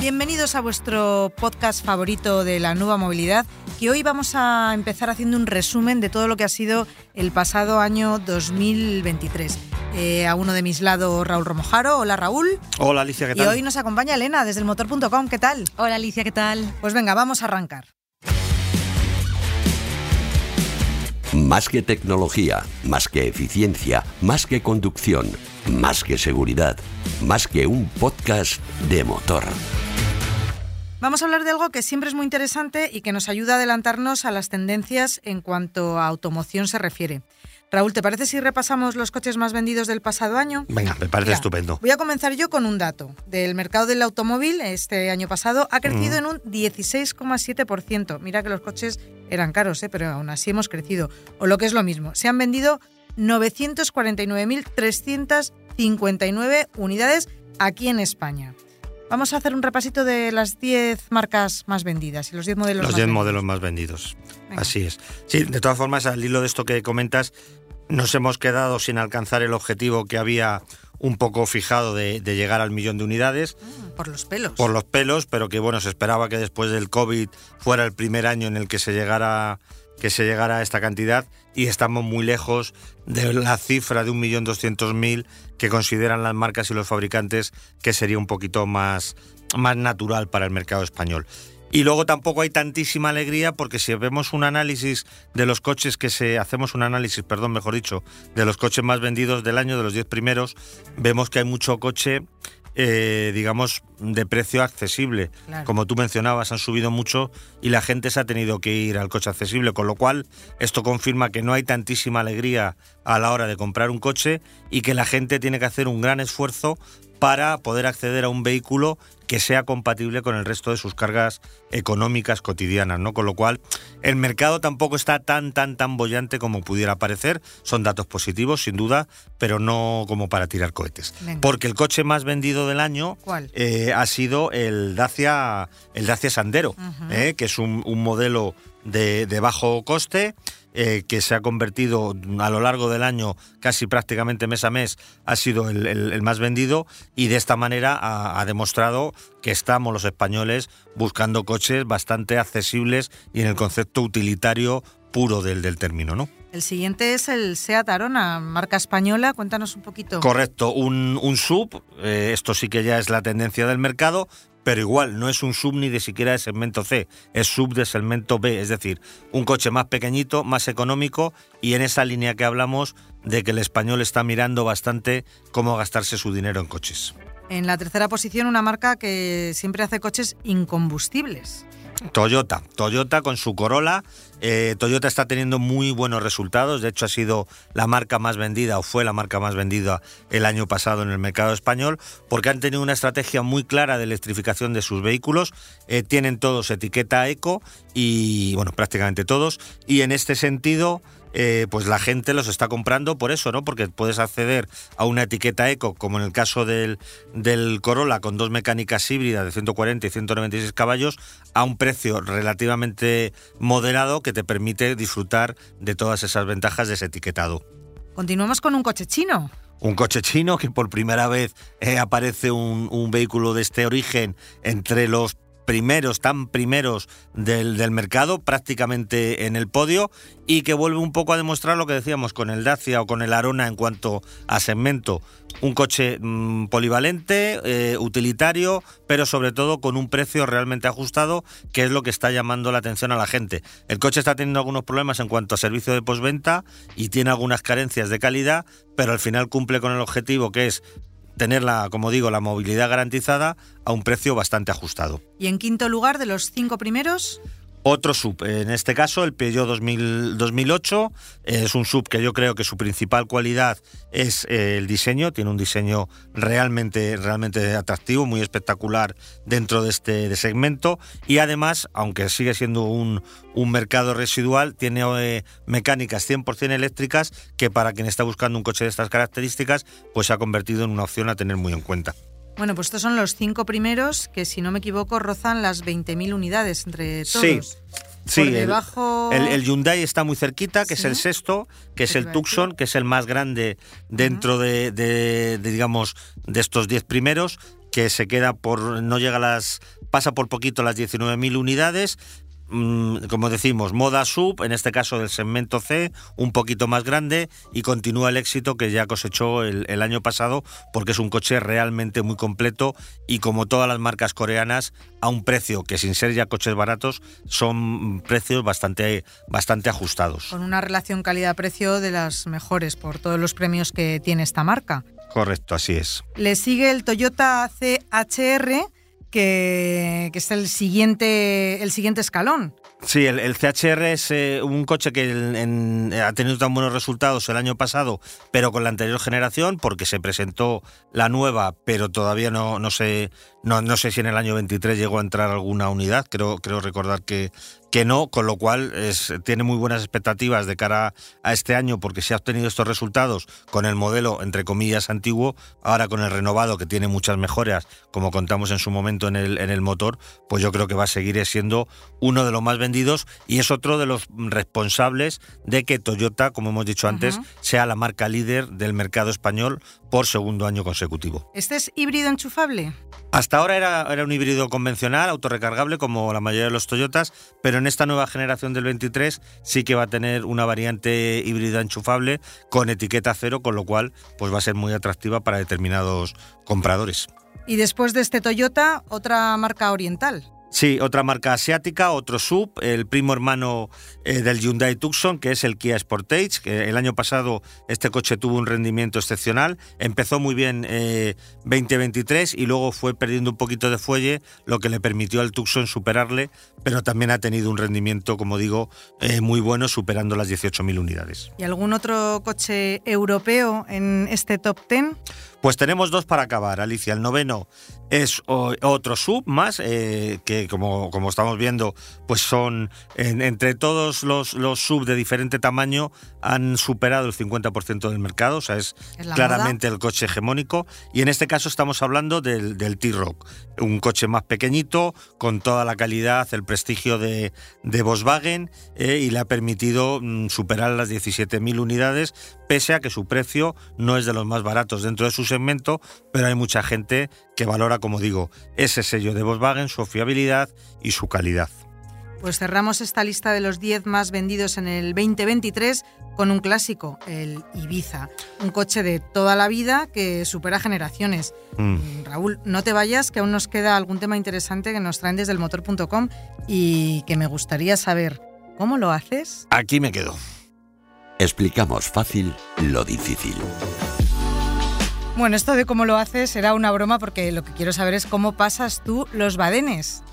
Bienvenidos a vuestro podcast favorito de la nueva movilidad, que hoy vamos a empezar haciendo un resumen de todo lo que ha sido el pasado año 2023. Eh, a uno de mis lados, Raúl Romojaro. Hola, Raúl. Hola, Alicia, ¿qué tal? Y hoy nos acompaña Elena desde el motor.com. ¿Qué tal? Hola, Alicia, ¿qué tal? Pues venga, vamos a arrancar. Más que tecnología, más que eficiencia, más que conducción, más que seguridad, más que un podcast de motor. Vamos a hablar de algo que siempre es muy interesante y que nos ayuda a adelantarnos a las tendencias en cuanto a automoción se refiere. Raúl, ¿te parece si repasamos los coches más vendidos del pasado año? Venga, me parece Mira, estupendo. Voy a comenzar yo con un dato. Del mercado del automóvil este año pasado ha crecido en un 16,7%. Mira que los coches eran caros, ¿eh? pero aún así hemos crecido. O lo que es lo mismo, se han vendido 949.359 unidades aquí en España. Vamos a hacer un repasito de las 10 marcas más vendidas y los 10 modelos Los más 10 vendidos. modelos más vendidos. Venga. Así es. Sí, de todas formas, al hilo de esto que comentas, nos hemos quedado sin alcanzar el objetivo que había un poco fijado de, de llegar al millón de unidades Mm, Por los pelos. por los pelos, pero que bueno, se esperaba que después del COVID fuera el primer año en el que se llegara que se llegara a esta cantidad y estamos muy lejos de la cifra de 1.200.000 que consideran las marcas y los fabricantes que sería un poquito más, más natural para el mercado español. Y luego tampoco hay tantísima alegría porque si vemos un análisis de los coches que se hacemos un análisis, perdón, mejor dicho, de los coches más vendidos del año de los 10 primeros, vemos que hay mucho coche eh, digamos, de precio accesible. Claro. Como tú mencionabas, han subido mucho y la gente se ha tenido que ir al coche accesible, con lo cual esto confirma que no hay tantísima alegría a la hora de comprar un coche y que la gente tiene que hacer un gran esfuerzo para poder acceder a un vehículo que sea compatible con el resto de sus cargas económicas cotidianas, ¿no? Con lo cual, el mercado tampoco está tan, tan, tan bollante como pudiera parecer. Son datos positivos, sin duda, pero no como para tirar cohetes. Venga. Porque el coche más vendido del año ¿Cuál? eh, ha sido el Dacia, el Dacia Sandero, eh, que es un, un modelo de, de bajo coste. Eh, que se ha convertido a lo largo del año, casi prácticamente mes a mes, ha sido el, más vendido y de esta manera ha, ha demostrado que estamos los españoles buscando coches bastante accesibles y en el concepto utilitario puro del, del término, ¿no? El siguiente es el Seat Arona, marca española. Cuéntanos un poquito. Correcto, un, un sub, eh, esto sí que ya es la tendencia del mercado, pero igual no es un sub ni de siquiera de segmento C, es sub de segmento B, es decir, un coche más pequeñito, más económico y en esa línea que hablamos de que el español está mirando bastante cómo gastarse su dinero en coches. En la tercera posición, una marca que siempre hace coches incombustibles. Toyota, Toyota con su Corolla. eh, Toyota está teniendo muy buenos resultados. De hecho, ha sido la marca más vendida o fue la marca más vendida el año pasado en el mercado español porque han tenido una estrategia muy clara de electrificación de sus vehículos. Eh, tienen todos etiqueta eco y, bueno, prácticamente todos. Y en este sentido, eh, pues la gente los está comprando por eso, ¿no? Porque puedes acceder a una etiqueta eco, como en el caso del, del Corolla, con dos mecánicas híbridas de 140 y 196 caballos, a un precio relativamente moderado que te permite disfrutar de todas esas ventajas de ese etiquetado. Continuamos con un coche chino. Un coche chino que por primera vez eh, aparece un, un vehículo de este origen entre los primeros, tan primeros del, del mercado, prácticamente en el podio, y que vuelve un poco a demostrar lo que decíamos con el Dacia o con el Arona en cuanto a segmento. Un coche mm, polivalente, eh, utilitario, pero sobre todo con un precio realmente ajustado, que es lo que está llamando la atención a la gente. El coche está teniendo algunos problemas en cuanto a servicio de postventa y tiene algunas carencias de calidad, pero al final cumple con el objetivo que es tener la, como digo, la movilidad garantizada a un precio bastante ajustado. Y en quinto lugar, de los cinco primeros, otro sub, en este caso el Peugeot 2008, es un sub que yo creo que su principal cualidad es eh, el diseño, tiene un diseño realmente, realmente atractivo, muy espectacular dentro de este segmento. Y además, aunque sigue siendo un, mercado residual, tiene eh, mecánicas 100% eléctricas que para quien está buscando un coche de estas características, pues se ha convertido en una opción a tener muy en cuenta. Bueno, pues estos son los cinco primeros que, si no me equivoco, rozan las 20.000 unidades entre todos. Sí. el, Hyundai está muy cerquita, que es el sexto, que es el Tucson, que es el más grande dentro de, digamos, de estos diez primeros, que se queda por, no llega a las, pasa por poquito las 19.000 unidades, como decimos, moda sub, en este caso del segmento C, un poquito más grande y continúa el éxito que ya cosechó el, año pasado porque es un coche realmente muy completo y como todas las marcas coreanas a un precio que sin ser ya coches baratos son precios bastante, bastante ajustados. Con una relación calidad-precio de las mejores por todos los premios que tiene esta marca. Correcto, así es. Le sigue el Toyota CHR que, es el siguiente, el siguiente escalón. Sí, el, CHR es eh, un coche que ha tenido tan buenos resultados el año pasado, pero con la anterior generación, porque se presentó la nueva, pero todavía no, no, sé, no, no sé si en el año 23 llegó a entrar alguna unidad, creo, creo recordar que, que no, con lo cual tiene muy buenas expectativas de cara a este año porque se ha obtenido estos resultados con el modelo, entre comillas, antiguo, ahora con el renovado que tiene muchas mejoras, como contamos en su momento en el, en el motor, pues yo creo que va a seguir siendo uno de los más vendidos y es otro de los responsables de que Toyota, como hemos dicho antes, sea la marca líder del mercado español por segundo año consecutivo. ¿Este es híbrido enchufable? Hasta ahora era, era un híbrido convencional, autorrecargable, como la mayoría de los Toyotas, pero en esta nueva generación del 23 sí que va a tener una variante híbrida enchufable con etiqueta cero, con lo cual pues va a ser muy atractiva para determinados compradores. Y después de este Toyota, otra marca oriental. Sí, otra marca asiática, otro sub, el primo hermano eh, del Hyundai Tucson, que es el Kia Sportage, que el año pasado este coche tuvo un rendimiento excepcional, empezó muy bien 2023 eh, y luego fue perdiendo un poquito de fuelle, lo que le permitió al Tucson superarle, pero también ha tenido un rendimiento, como digo, eh, muy bueno, superando las 18.000 unidades. ¿Y algún otro coche europeo en este top 10? Pues tenemos dos para acabar, Alicia. El noveno es otro sub más, eh, que como, como, estamos viendo, pues son entre todos los, los sub de diferente tamaño han superado el 50% del mercado, o sea, es, claramente el coche hegemónico. Y en este caso estamos hablando del, del T-Rock, un coche más pequeñito, con toda la calidad, el prestigio de, de Volkswagen, eh, y le ha permitido mm, superar las 17.000 unidades, pese a que su precio no es de los más baratos dentro de su segmento, pero hay mucha gente que valora, como digo, ese sello de Volkswagen, su fiabilidad y su calidad. Pues cerramos esta lista de los 10 más vendidos en el 2023 con un clásico, el Ibiza, un coche de toda la vida que supera generaciones. Mm. Mm, Raúl, no te vayas, que aún nos queda algún tema interesante que nos traen desde el motor.com y que me gustaría saber, ¿cómo lo haces? Aquí me quedo. Explicamos fácil lo difícil. Bueno, esto de cómo lo haces será una broma porque lo que quiero saber es cómo pasas tú los badenes.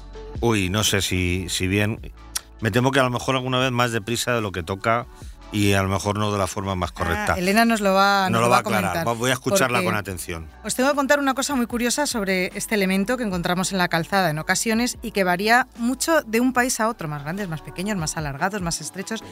Uy, no sé si, si bien. Me temo que a lo mejor alguna vez más deprisa de lo que toca y a lo mejor no de la forma más correcta. Ah, Elena nos lo va, no lo va a aclarar. Voy a escucharla con atención. Os tengo que contar una cosa muy curiosa sobre este elemento que encontramos en la calzada en ocasiones y que varía mucho de un país a otro, más grandes, más pequeños, más alargados, más estrechos.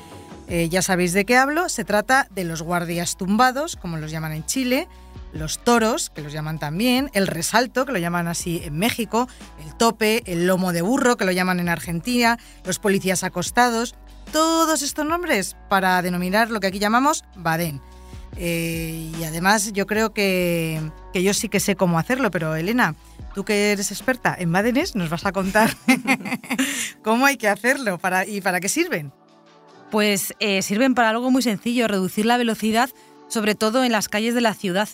Eh, ya sabéis de qué hablo. Se trata de los guardias tumbados, como los llaman en Chile, los toros, que los llaman también, el resalto, que lo llaman así en México, el tope, el lomo de burro, que lo llaman en Argentina, los policías acostados, todos estos nombres para denominar lo que aquí llamamos badén. Eh, y además yo creo que, que, yo sí que sé cómo hacerlo, pero Elena, tú que eres experta en badenes, nos vas a contar cómo hay que hacerlo para, y para qué sirven. Pues eh, sirven para algo muy sencillo, reducir la velocidad, sobre todo en las calles de la ciudad.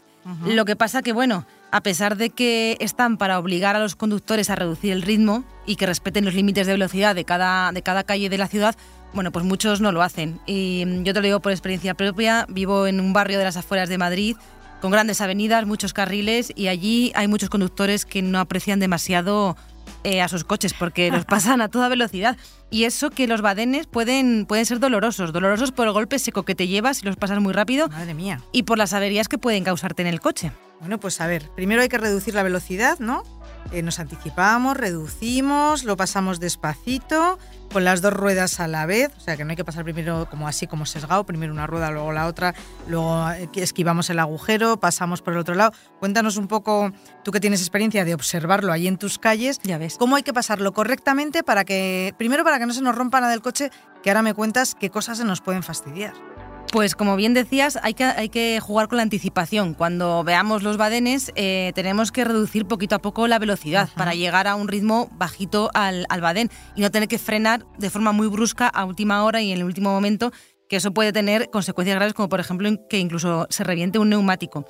Lo que pasa que, bueno, a pesar de que están para obligar a los conductores a reducir el ritmo y que respeten los límites de velocidad de cada, de cada calle de la ciudad, bueno, pues muchos no lo hacen. Y mm, yo te lo digo por experiencia propia, vivo en un barrio de las afueras de Madrid con grandes avenidas, muchos carriles y allí hay muchos conductores que no aprecian demasiado eh, a sus coches porque los pasan a toda velocidad. Y eso que los badenes pueden, pueden ser dolorosos, dolorosos por el golpe seco que te llevas y los pasas muy rápido. Madre mía. Y por las averías que pueden causarte en el coche. Bueno, pues a ver, primero hay que reducir la velocidad, ¿no? Eh, nos anticipamos, reducimos, lo pasamos despacito, con las dos ruedas a la vez, o sea que no hay que pasar primero como así como sesgado, primero una rueda, luego la otra, luego eh, esquivamos el agujero, pasamos por el otro lado. Cuéntanos un poco, tú que tienes experiencia de observarlo ahí en tus calles, ya ves. cómo hay que pasarlo correctamente para que, primero para que no se nos rompa nada del coche, que ahora me cuentas qué cosas se nos pueden fastidiar. Pues como bien decías, hay que, hay que jugar con la anticipación. Cuando veamos los badenes, eh, tenemos que reducir poquito a poco la velocidad para llegar a un ritmo bajito al, al badén y no tener que frenar de forma muy brusca a última hora y en el último momento, que eso puede tener consecuencias graves como por ejemplo que incluso se reviente un neumático.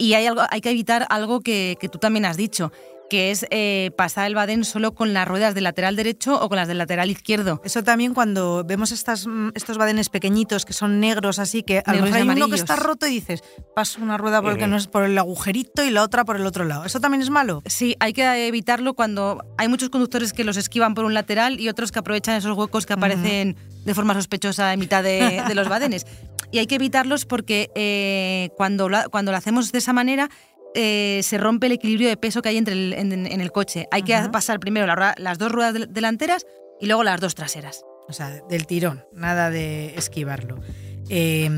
Y hay, algo, hay que evitar algo que, que tú también has dicho, que es eh, pasar el badén solo con las ruedas del lateral derecho o con las del lateral izquierdo. Eso también cuando vemos estas, mm, estos badenes pequeñitos que son negros, así que a lo mejor hay uno que está roto y dices, paso una rueda por el que no es por el agujerito y la otra por el otro lado. ¿Eso también es malo? Sí, hay que evitarlo cuando hay muchos conductores que los esquivan por un lateral y otros que aprovechan esos huecos que aparecen de forma sospechosa en mitad de, de los badenes. Y hay que evitarlos porque eh, cuando, lo, cuando lo hacemos de esa manera eh, se rompe el equilibrio de peso que hay entre el, en, en, el coche. Hay que pasar primero la, las dos ruedas delanteras y luego las dos traseras. O sea, del tirón, nada de esquivarlo. Eh,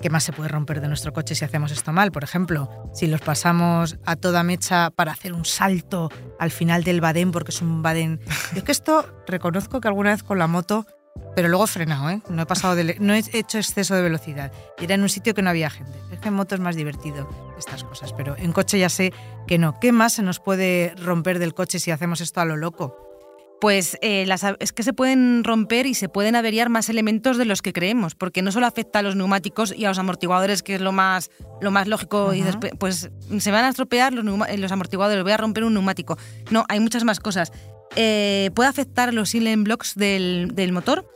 ¿Qué más se puede romper de nuestro coche si hacemos esto mal? Por ejemplo, si los pasamos a toda mecha para hacer un salto al final del badén, porque es un badén. Yo es que esto reconozco que alguna vez con la moto pero luego he frenado, ¿eh? No he, pasado de, no he hecho exceso de velocidad. Y era en un sitio que no había gente. Es que en moto es más divertido estas cosas, pero en coche ya sé que no. ¿Qué más se nos puede romper del coche si hacemos esto a lo loco? Pues eh, las, es que se pueden romper y se pueden averiar más elementos de los que creemos, porque no solo afecta a los neumáticos y a los amortiguadores, que es lo más, lo más lógico, uh -huh. y después, pues se van a estropear los, los amortiguadores, voy a romper un neumático. No, hay muchas más cosas eh, puede afectar a los silent blocks del, del, motor,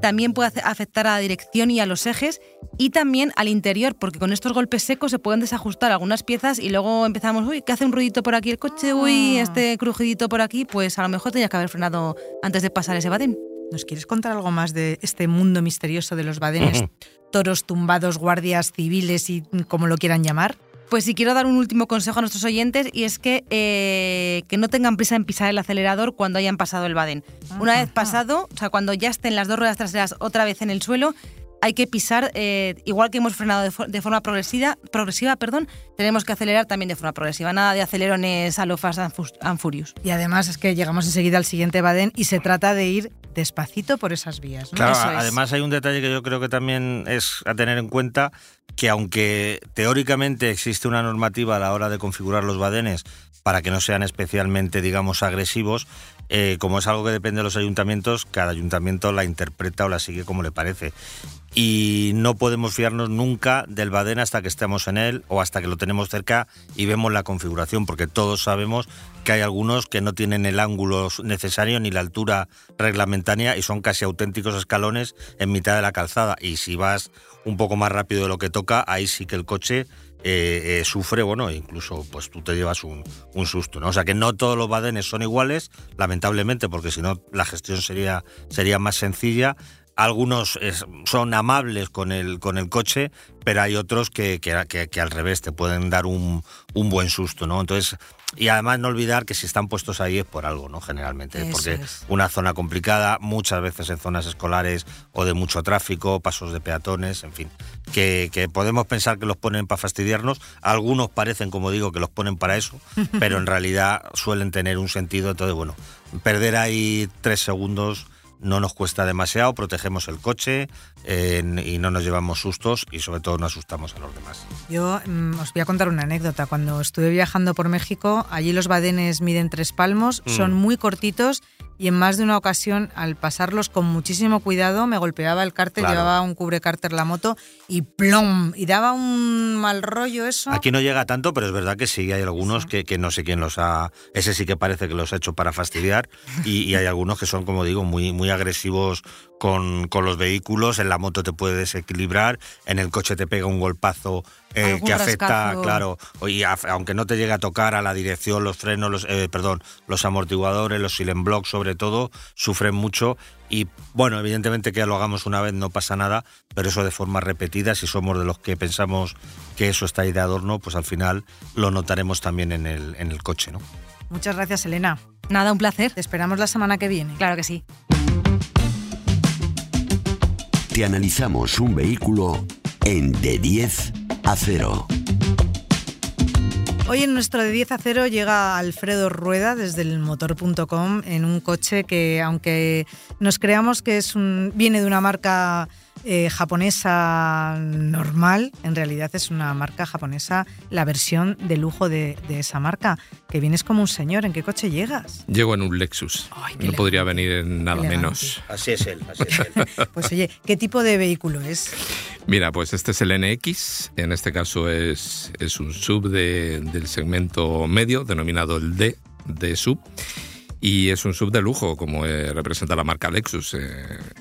también puede afectar a la dirección y a los ejes y también al interior, porque con estos golpes secos se pueden desajustar algunas piezas y luego empezamos, uy, que hace un ruidito por aquí el coche, uy, este crujidito por aquí, pues a lo mejor tenía que haber frenado antes de pasar ese badén. ¿Nos quieres contar algo más de este mundo misterioso de los badenes, toros tumbados, guardias civiles y como lo quieran llamar? Pues sí quiero dar un último consejo a nuestros oyentes y es que, eh, que no tengan prisa en pisar el acelerador cuando hayan pasado el badén. Ajá. Una vez pasado, o sea, cuando ya estén las dos ruedas traseras otra vez en el suelo, hay que pisar, eh, igual que hemos frenado de, for de, forma progresiva, progresiva, perdón, tenemos que acelerar también de forma progresiva. Nada de acelerones a lo Fast and Furious. Y además es que llegamos enseguida al siguiente badén y se trata de ir despacito por esas vías. ¿no? Claro, Eso además hay un detalle que yo creo que también es a tener en cuenta, que aunque teóricamente existe una normativa a la hora de configurar los badenes para que no sean especialmente, digamos, agresivos, eh, como es algo que depende de los ayuntamientos, cada ayuntamiento la interpreta o la sigue como le parece. Y no podemos fiarnos nunca del badén hasta que estemos en él o hasta que lo tenemos cerca y vemos la configuración, porque todos sabemos que hay algunos que no tienen el ángulo necesario ni la altura reglamentaria y son casi auténticos escalones en mitad de la calzada. Y si vas un poco más rápido de lo que toca, ahí sí que el coche eh, eh, sufre, bueno, incluso pues tú te llevas un, susto, ¿no? O sea que no todos los badenes son iguales, lamentablemente, porque si no la gestión sería, sería más sencilla. Algunos son amables con el, con el coche, pero hay otros que, que, que, que al revés te pueden dar un, un, buen susto, ¿no? Entonces, y además no olvidar que si están puestos ahí es por algo, ¿no? Generalmente, Eso porque es. una zona complicada, muchas veces en zonas escolares o de mucho tráfico, pasos de peatones, en fin, que, que podemos pensar que los ponen para fastidiarnos. Algunos parecen, como digo, que los ponen para eso, pero en realidad suelen tener un sentido. Entonces, bueno, perder ahí tres segundos no nos cuesta demasiado, protegemos el coche eh, y no nos llevamos sustos y sobre todo no asustamos a los demás. Yo mm, os voy a contar una anécdota. Cuando estuve viajando por México, allí los badenes miden tres palmos, mm. son muy cortitos y en más de una ocasión, al pasarlos con muchísimo cuidado, me golpeaba el cárter, claro. llevaba un cubrecárter la moto y plom, y daba un mal rollo eso. Aquí no llega tanto, pero es verdad que sí, hay algunos sí. Que, que, no sé quién los ha... Ese sí que parece que los ha hecho para fastidiar y, y hay algunos que son, como digo, muy, muy agresivos con, con, los vehículos, en la moto te puede desequilibrar, en el coche te pega un golpazo eh, que afecta, claro, y aunque no te llegue a tocar a la dirección, los frenos, los, eh, perdón, los amortiguadores, los silent blocks sobre todo, sufren mucho y bueno, evidentemente que lo hagamos una vez no pasa nada, pero eso de forma repetida, si somos de los que pensamos que eso está ahí de adorno, pues al final lo notaremos también en el, en el coche, ¿no? Muchas gracias, Elena. Nada, un placer. Te esperamos la semana que viene. Claro que sí. Te analizamos un vehículo en de 10 a 0. Hoy en nuestro de 10 a 0 llega Alfredo Rueda desde el motor.com en un coche que aunque nos creamos que es un, viene de una marca eh, japonesa normal, en realidad es una marca japonesa, la versión de lujo de, esa marca, que vienes como un señor. ¿En qué coche llegas? Llego en un Lexus. no podría venir en nada menos. Así es él, así es él. pues oye, ¿qué tipo de vehículo es? Mira, pues este es el NX, en este caso es, es un sub del segmento medio, denominado el D de sub y es un sub de lujo, como eh, representa la marca Lexus. Eh,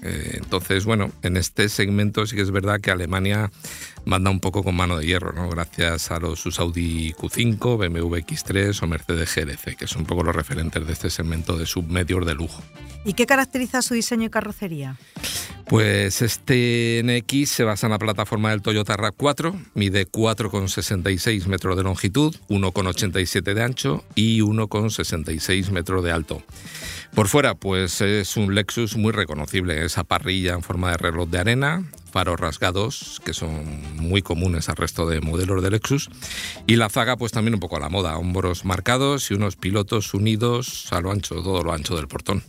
eh, entonces, bueno, en este segmento sí que es verdad que Alemania manda un poco con mano de hierro, ¿no? Gracias a los sus Audi Q5, BMW X3 o Mercedes GLC, que son un poco los referentes de este segmento de submedios de lujo. ¿Y qué caracteriza su diseño y carrocería? Pues este NX se basa en la plataforma del Toyota RAV4, mide 4,66 metros de longitud, 1,87 de ancho y 1,66 metros de alto. Por fuera, pues es un Lexus muy reconocible, esa parrilla en forma de reloj de arena, faros rasgados, que son muy comunes al resto de modelos de Lexus, y la zaga pues también un poco a la moda, hombros marcados y unos pilotos unidos a lo ancho, todo lo ancho del portón.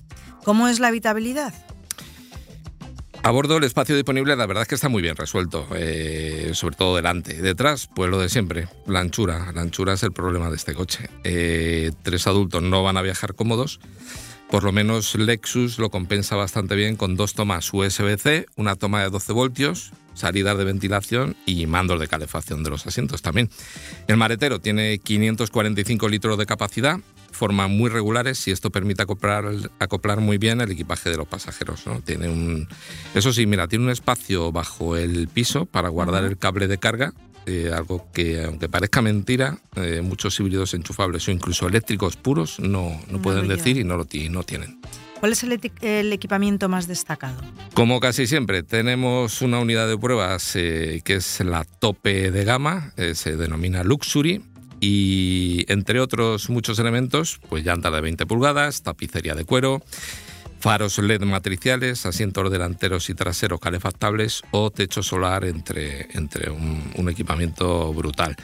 ¿Cómo es la habitabilidad? A bordo el espacio disponible la verdad es que está muy bien resuelto, eh, sobre todo delante. Detrás, pues lo de siempre, la anchura. La anchura es el problema de este coche. Eh, tres adultos no van a viajar cómodos. Por lo menos Lexus lo compensa bastante bien con dos tomas USB-C, una toma de 12 voltios, salidas de ventilación y mandos de calefacción de los asientos también. El maretero tiene 545 litros de capacidad forma muy regulares y esto permite acoplar, acoplar muy bien el equipaje de los pasajeros. ¿no? Tiene un, eso sí, mira, tiene un espacio bajo el piso para guardar el cable de carga, eh, algo que, aunque parezca mentira, eh, muchos híbridos enchufables o incluso eléctricos puros no, no, pueden decir y no lo no tienen. ¿Cuál es el, el, equipamiento más destacado? Como casi siempre, tenemos una unidad de pruebas eh, que es la tope de gama, se denomina Luxury, y entre otros muchos elementos, pues llanta de 20 pulgadas, tapicería de cuero, faros LED matriciales, asientos delanteros y traseros calefactables o techo solar entre, entre un, equipamiento brutal.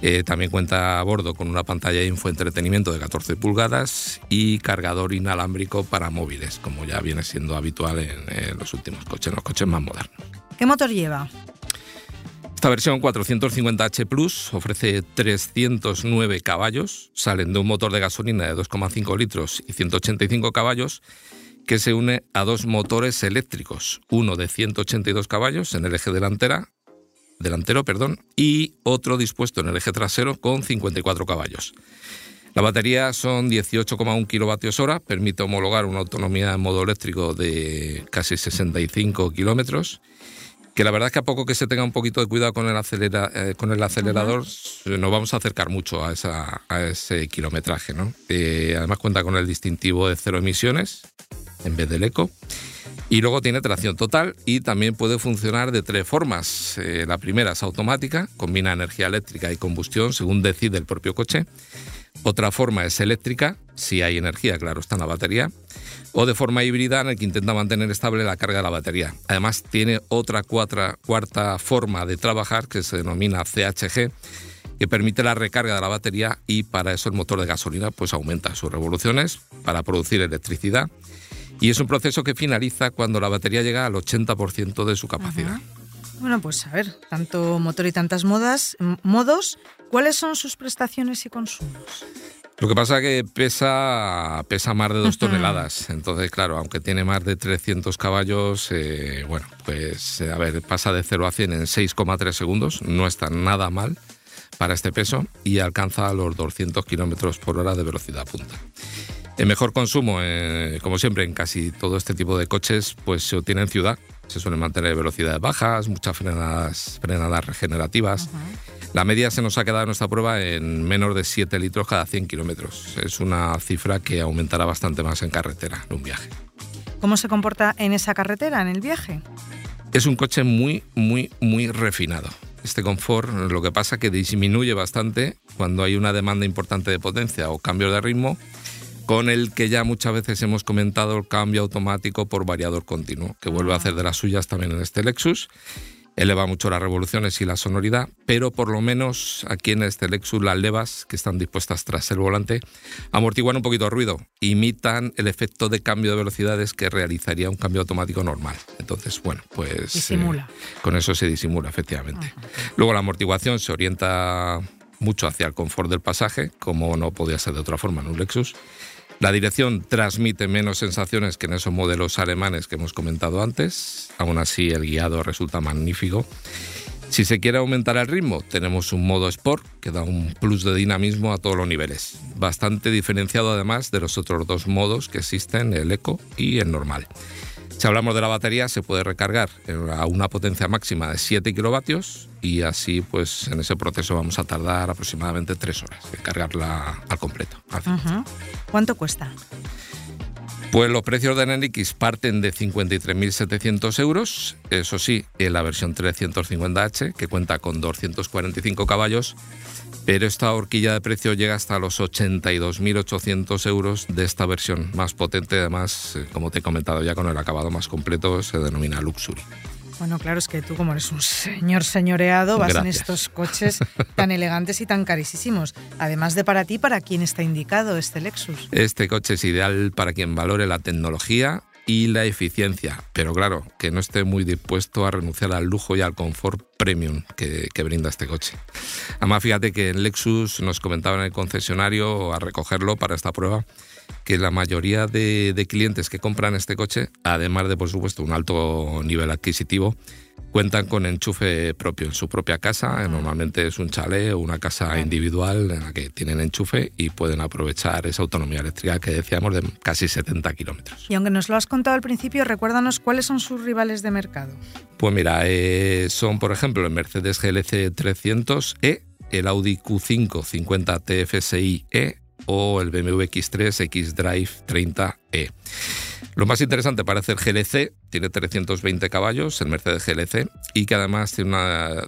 Eh, también cuenta a bordo con una pantalla de infoentretenimiento de 14 pulgadas y cargador inalámbrico para móviles, como ya viene siendo habitual en, en los últimos coches, en los coches más modernos. ¿Qué motor lleva? Esta versión 450H Plus ofrece 309 caballos, salen de un motor de gasolina de 2,5 litros y 185 caballos, que se une a dos motores eléctricos, uno de 182 caballos en el eje delantera, delantero perdón, y otro dispuesto en el eje trasero con 54 caballos. La batería son 18,1 kilovatios hora, permite homologar una autonomía en modo eléctrico de casi 65 kilómetros que la verdad es que a poco que se tenga un poquito de cuidado con el, acelera, eh, con el acelerador, nos vamos a acercar mucho a, esa, a ese kilometraje. ¿no? Eh, además cuenta con el distintivo de cero emisiones en vez del eco. Y luego tiene tracción total y también puede funcionar de tres formas. Eh, la primera es automática, combina energía eléctrica y combustión según decide el propio coche. Otra forma es eléctrica, si hay energía, claro, está en la batería o de forma híbrida en el que intenta mantener estable la carga de la batería. Además, tiene otra cuarta forma de trabajar que se denomina CHG que permite la recarga de la batería y para eso el motor de gasolina pues aumenta sus revoluciones para producir electricidad y es un proceso que finaliza cuando la batería llega al 80% de su capacidad. Bueno, pues a ver, tanto motor y tantas modas, modos, ¿cuáles son sus prestaciones y consumos? Lo que pasa es que pesa, pesa más de dos toneladas. Entonces, claro, aunque tiene más de 300 caballos, eh, bueno, pues a ver, pasa de 0 a 100 en 6,3 segundos. No está nada mal para este peso y alcanza los 200 kilómetros por hora de velocidad punta. El mejor consumo, eh, como siempre, en casi todo este tipo de coches, pues se obtiene en ciudad. Se suelen mantener velocidades bajas, muchas frenadas, frenadas regenerativas. La media se nos ha quedado en esta prueba en menos de 7 litros cada 100 kilómetros. Es una cifra que aumentará bastante más en carretera, en un viaje. ¿Cómo se comporta en esa carretera, en el viaje? Es un coche muy, muy, muy refinado. Este confort lo que pasa es que disminuye bastante cuando hay una demanda importante de potencia o cambio de ritmo con el que ya muchas veces hemos comentado el cambio automático por variador continuo, que vuelve a hacer de las suyas también en este Lexus. Eleva mucho las revoluciones y la sonoridad, pero por lo menos aquí en este Lexus las levas que están dispuestas tras el volante amortiguan un poquito el ruido, imitan el efecto de cambio de velocidades que realizaría un cambio automático normal. Entonces, bueno, pues disimula. Eh, con eso se disimula efectivamente. Luego la amortiguación se orienta mucho hacia el confort del pasaje, como no podía ser de otra forma en un Lexus. La dirección transmite menos sensaciones que en esos modelos alemanes que hemos comentado antes. Aún así, el guiado resulta magnífico. Si se quiere aumentar el ritmo, tenemos un modo Sport que da un plus de dinamismo a todos los niveles. Bastante diferenciado además de los otros dos modos que existen, el Eco y el normal. Si hablamos de la batería, se puede recargar a una potencia máxima de 7 kilovatios y así, pues en ese proceso vamos a tardar aproximadamente 3 horas en cargarla al completo. ¿Cuánto cuesta? Pues los precios de NX parten de 53.700 euros, eso sí, en la versión 350H, que cuenta con 245 caballos, pero esta horquilla de precio llega hasta los 82.800 euros de esta versión. Más potente, además, eh, como te he comentado ya, con el acabado más completo, se denomina Luxury. Bueno, claro, es que tú como eres un señor señoreado vas en estos coches tan elegantes y tan carísimos. Además de para ti, ¿para quién está indicado este Lexus? Este coche es ideal para quien valore la tecnología y la eficiencia, pero claro, que no esté muy dispuesto a renunciar al lujo y al confort premium que, brinda este coche. Además, fíjate que en Lexus nos comentaban en el concesionario a recogerlo para esta prueba que la mayoría de, clientes que compran este coche, además de por supuesto un alto nivel adquisitivo, cuentan con enchufe propio en su propia casa. Normalmente es un chalet o una casa individual en la que tienen enchufe y pueden aprovechar esa autonomía eléctrica que decíamos de casi 70 kilómetros. Y aunque nos lo has contado al principio, recuérdanos cuáles son sus rivales de mercado. Pues mira, eh, son por ejemplo el Mercedes GLC 300e, el Audi Q5 50 TFSI-e, o el BMW X3 X-Drive 30e. Lo más interesante parece el GLC, tiene 320 caballos, el Mercedes GLC, y que además tiene,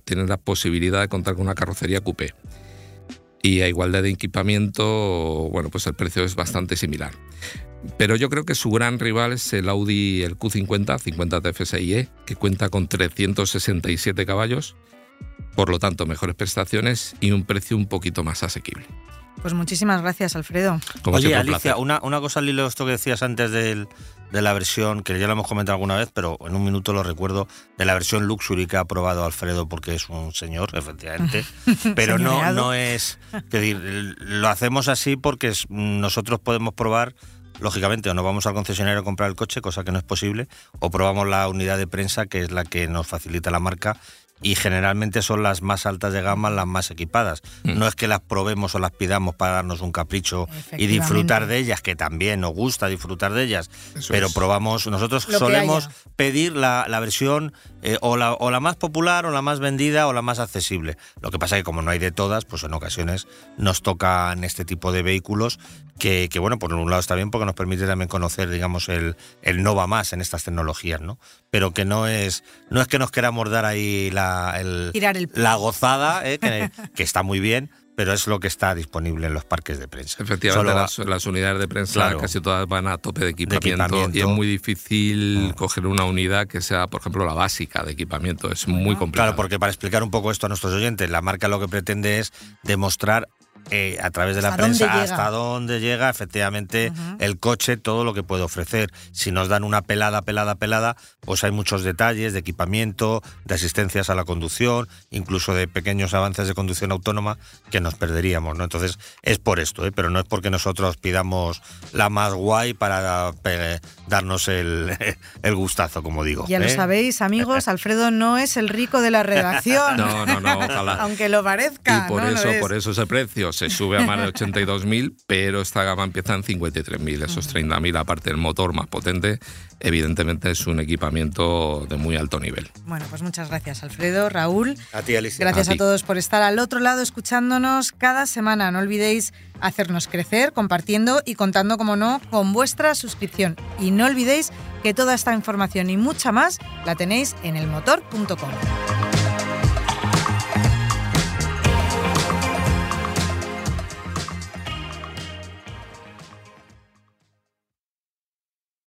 tiene la posibilidad de contar con una carrocería coupé. Y a igualdad de equipamiento, bueno, pues el precio es bastante similar. Pero yo creo que su gran rival es el Audi el Q50, 50 TFSIe, que cuenta con 367 caballos, por lo tanto mejores prestaciones y un precio un poquito más asequible. Pues muchísimas gracias, Alfredo. Oye, Alicia, una, una, cosa al hilo esto que decías antes de la versión, que ya lo hemos comentado alguna vez, pero en un minuto lo recuerdo, de la versión Luxury que ha aprobado Alfredo porque es un señor, efectivamente. pero no, no es. decir, lo hacemos así porque nosotros podemos probar lógicamente o no vamos al concesionario a comprar el coche, cosa que no es posible, o probamos la unidad de prensa, que es la que nos facilita la marca y generalmente son las más altas de gama las más equipadas. Mm. No es que las probemos o las pidamos para darnos un capricho y disfrutar de ellas, que también nos gusta disfrutar de ellas, pero probamos, nosotros solemos pedir la, versión eh, o, la, o la más popular o la más vendida o la más accesible. Lo que pasa es que como no hay de todas, pues en ocasiones nos tocan este tipo de vehículos que, que, bueno, por un lado está bien porque nos permite también conocer, digamos, el, el no va más en estas tecnologías, ¿no? Pero que no es, no es que nos queramos dar ahí la, la gozada, ¿eh? que, está muy bien, pero es lo que está disponible en los parques de prensa. Efectivamente, las, unidades de prensa casi todas van a tope de equipamiento, y es muy difícil mm. coger una unidad que sea, por ejemplo, la básica de equipamiento. Es muy complicado. Claro, porque para explicar un poco esto a nuestros oyentes, la marca lo que pretende es demostrar eh, a través de la prensa hasta dónde llega efectivamente el coche, todo lo que puede ofrecer. Si nos dan una pelada, pelada, pelada, pues hay muchos detalles de equipamiento, de asistencias a la conducción, incluso de pequeños avances de conducción autónoma que nos perderíamos. ¿no? Entonces es por esto, ¿eh? pero no es porque nosotros pidamos la más guay para eh, darnos el, el, gustazo, como digo. Ya lo sabéis, amigos, Alfredo no es el rico de la redacción. no, no, no, Aunque lo parezca. Y por eso, por eso ese precio se sube a más de 82.000, pero esta gama empieza en 53.000. Esos 30.000, aparte del motor más potente, evidentemente es un equipamiento de muy alto nivel. Bueno, pues muchas gracias, Alfredo, Raúl. A ti, Alicia. Gracias A a, ti. todos por estar al otro lado escuchándonos cada semana. No olvidéis hacernos crecer, compartiendo y contando, como no, con vuestra suscripción. Y no olvidéis que toda esta información y mucha más la tenéis en elmotor.com.